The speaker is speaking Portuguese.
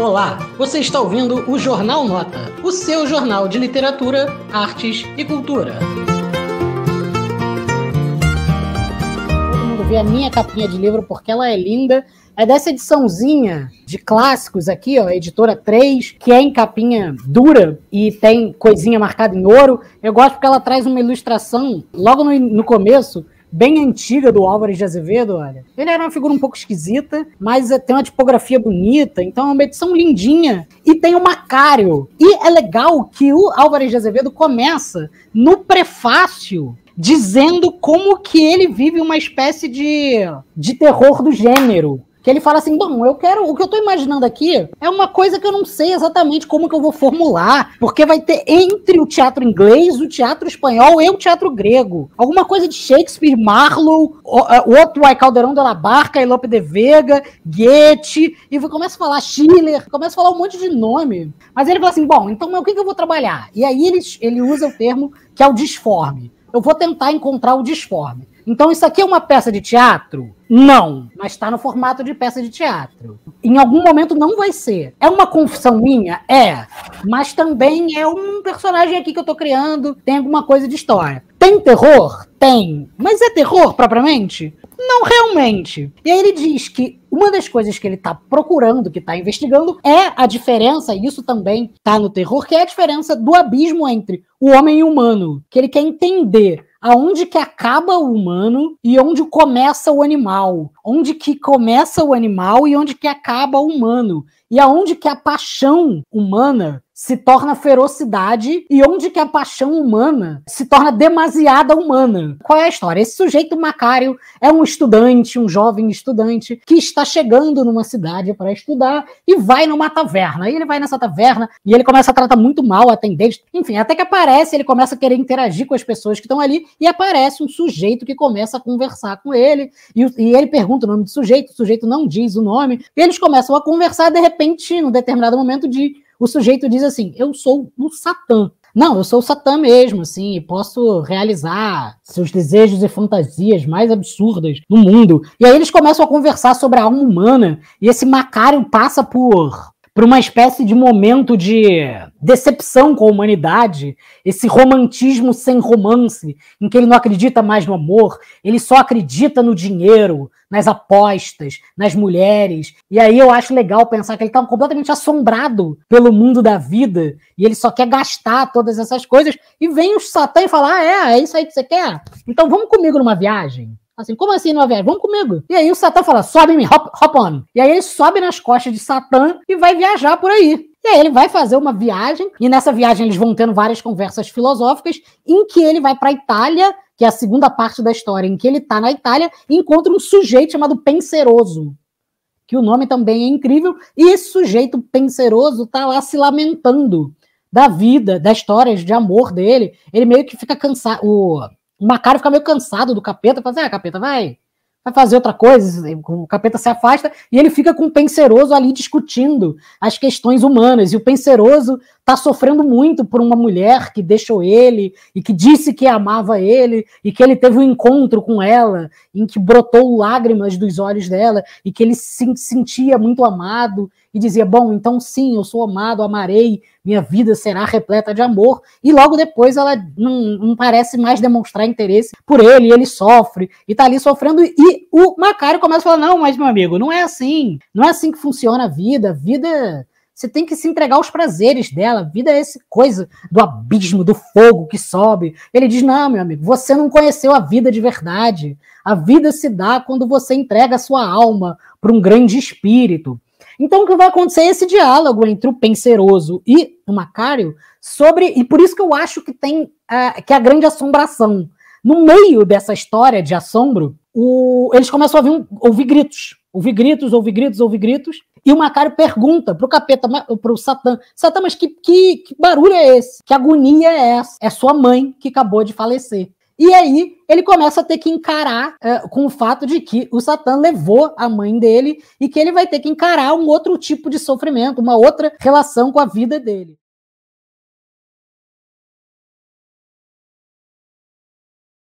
Olá, você está ouvindo o Jornal Nota, o seu jornal de literatura, artes e cultura. Todo mundo vê a minha capinha de livro porque ela é linda. É dessa ediçãozinha de clássicos aqui, ó, editora 3, que é em capinha dura e tem coisinha marcada em ouro. Eu gosto porque ela traz uma ilustração logo no, no começo bem antiga do Álvares de Azevedo, olha. Ele era uma figura um pouco esquisita, mas é, tem uma tipografia bonita, então é uma edição lindinha. E tem o Macário. E é legal que o Álvares de Azevedo começa no prefácio dizendo como que ele vive uma espécie de, de terror do gênero. Que ele fala assim: bom, eu quero. O que eu tô imaginando aqui é uma coisa que eu não sei exatamente como que eu vou formular. Porque vai ter entre o teatro inglês, o teatro espanhol e o teatro grego. Alguma coisa de Shakespeare, Marlowe, o, o outro é Caldeirão de la Barca, Lope de Vega, Goethe, e começa a falar Schiller, começa a falar um monte de nome. Mas ele fala assim: bom, então o que, que eu vou trabalhar? E aí ele, ele usa o termo que é o disforme. Eu vou tentar encontrar o disforme. Então, isso aqui é uma peça de teatro? Não, mas está no formato de peça de teatro. Em algum momento não vai ser. É uma confusão minha? É. Mas também é um personagem aqui que eu estou criando, tem alguma coisa de história. Tem terror? Tem. Mas é terror propriamente? Não realmente. E aí ele diz que uma das coisas que ele está procurando, que está investigando, é a diferença, e isso também está no terror, que é a diferença do abismo entre o homem e o humano. Que ele quer entender aonde que acaba o humano e onde começa o animal, onde que começa o animal e onde que acaba o humano, e aonde que a paixão humana se torna ferocidade e onde que a paixão humana se torna demasiada humana. Qual é a história? Esse sujeito Macário é um estudante, um jovem estudante que está chegando numa cidade para estudar e vai numa taverna. E ele vai nessa taverna e ele começa a tratar muito mal a atendente. Enfim, até que aparece, ele começa a querer interagir com as pessoas que estão ali e aparece um sujeito que começa a conversar com ele e, e ele pergunta o nome do sujeito, o sujeito não diz o nome, eles começam a conversar de repente, num determinado momento de o sujeito diz assim: Eu sou o Satã. Não, eu sou o Satã mesmo, assim, e posso realizar seus desejos e fantasias mais absurdas no mundo. E aí eles começam a conversar sobre a alma humana, e esse Macário passa por por uma espécie de momento de decepção com a humanidade, esse romantismo sem romance, em que ele não acredita mais no amor, ele só acredita no dinheiro, nas apostas, nas mulheres. E aí eu acho legal pensar que ele está completamente assombrado pelo mundo da vida e ele só quer gastar todas essas coisas. E vem o Satã e fala: Ah, é, é isso aí que você quer? Então vamos comigo numa viagem. Assim, como assim numa viagem? Vamos comigo. E aí o Satã fala, sobe me hop, hop on. E aí ele sobe nas costas de Satã e vai viajar por aí. E aí ele vai fazer uma viagem, e nessa viagem eles vão tendo várias conversas filosóficas, em que ele vai para a Itália, que é a segunda parte da história, em que ele está na Itália, e encontra um sujeito chamado Penseroso, que o nome também é incrível, e esse sujeito Penseroso está lá se lamentando da vida, da história de amor dele. Ele meio que fica cansado. O o Macário fica meio cansado do capeta, fala assim, ah, capeta, vai, vai fazer outra coisa, o capeta se afasta e ele fica com o penseroso ali discutindo as questões humanas. E o penseroso está sofrendo muito por uma mulher que deixou ele e que disse que amava ele e que ele teve um encontro com ela em que brotou lágrimas dos olhos dela e que ele se sentia muito amado e dizia: Bom, então sim, eu sou amado, amarei, minha vida será repleta de amor. E logo depois ela não, não parece mais demonstrar interesse por ele, ele sofre e tá ali sofrendo. E o Macário começa a falar: Não, mas meu amigo, não é assim, não é assim que funciona a vida. A vida você tem que se entregar aos prazeres dela. A vida é essa coisa do abismo, do fogo que sobe. Ele diz: Não, meu amigo, você não conheceu a vida de verdade. A vida se dá quando você entrega a sua alma para um grande espírito. Então, o que vai acontecer é esse diálogo entre o penseroso e o Macário sobre. E por isso que eu acho que tem uh, que é a grande assombração. No meio dessa história de assombro, o, eles começam a ouvir, ouvir gritos. Ouvir gritos, ouvir gritos, ouvir gritos. E o Macário pergunta pro capeta, pro Satã, Satã, mas que, que, que barulho é esse? Que agonia é essa? É sua mãe que acabou de falecer. E aí ele começa a ter que encarar uh, com o fato de que o Satã levou a mãe dele e que ele vai ter que encarar um outro tipo de sofrimento, uma outra relação com a vida dele.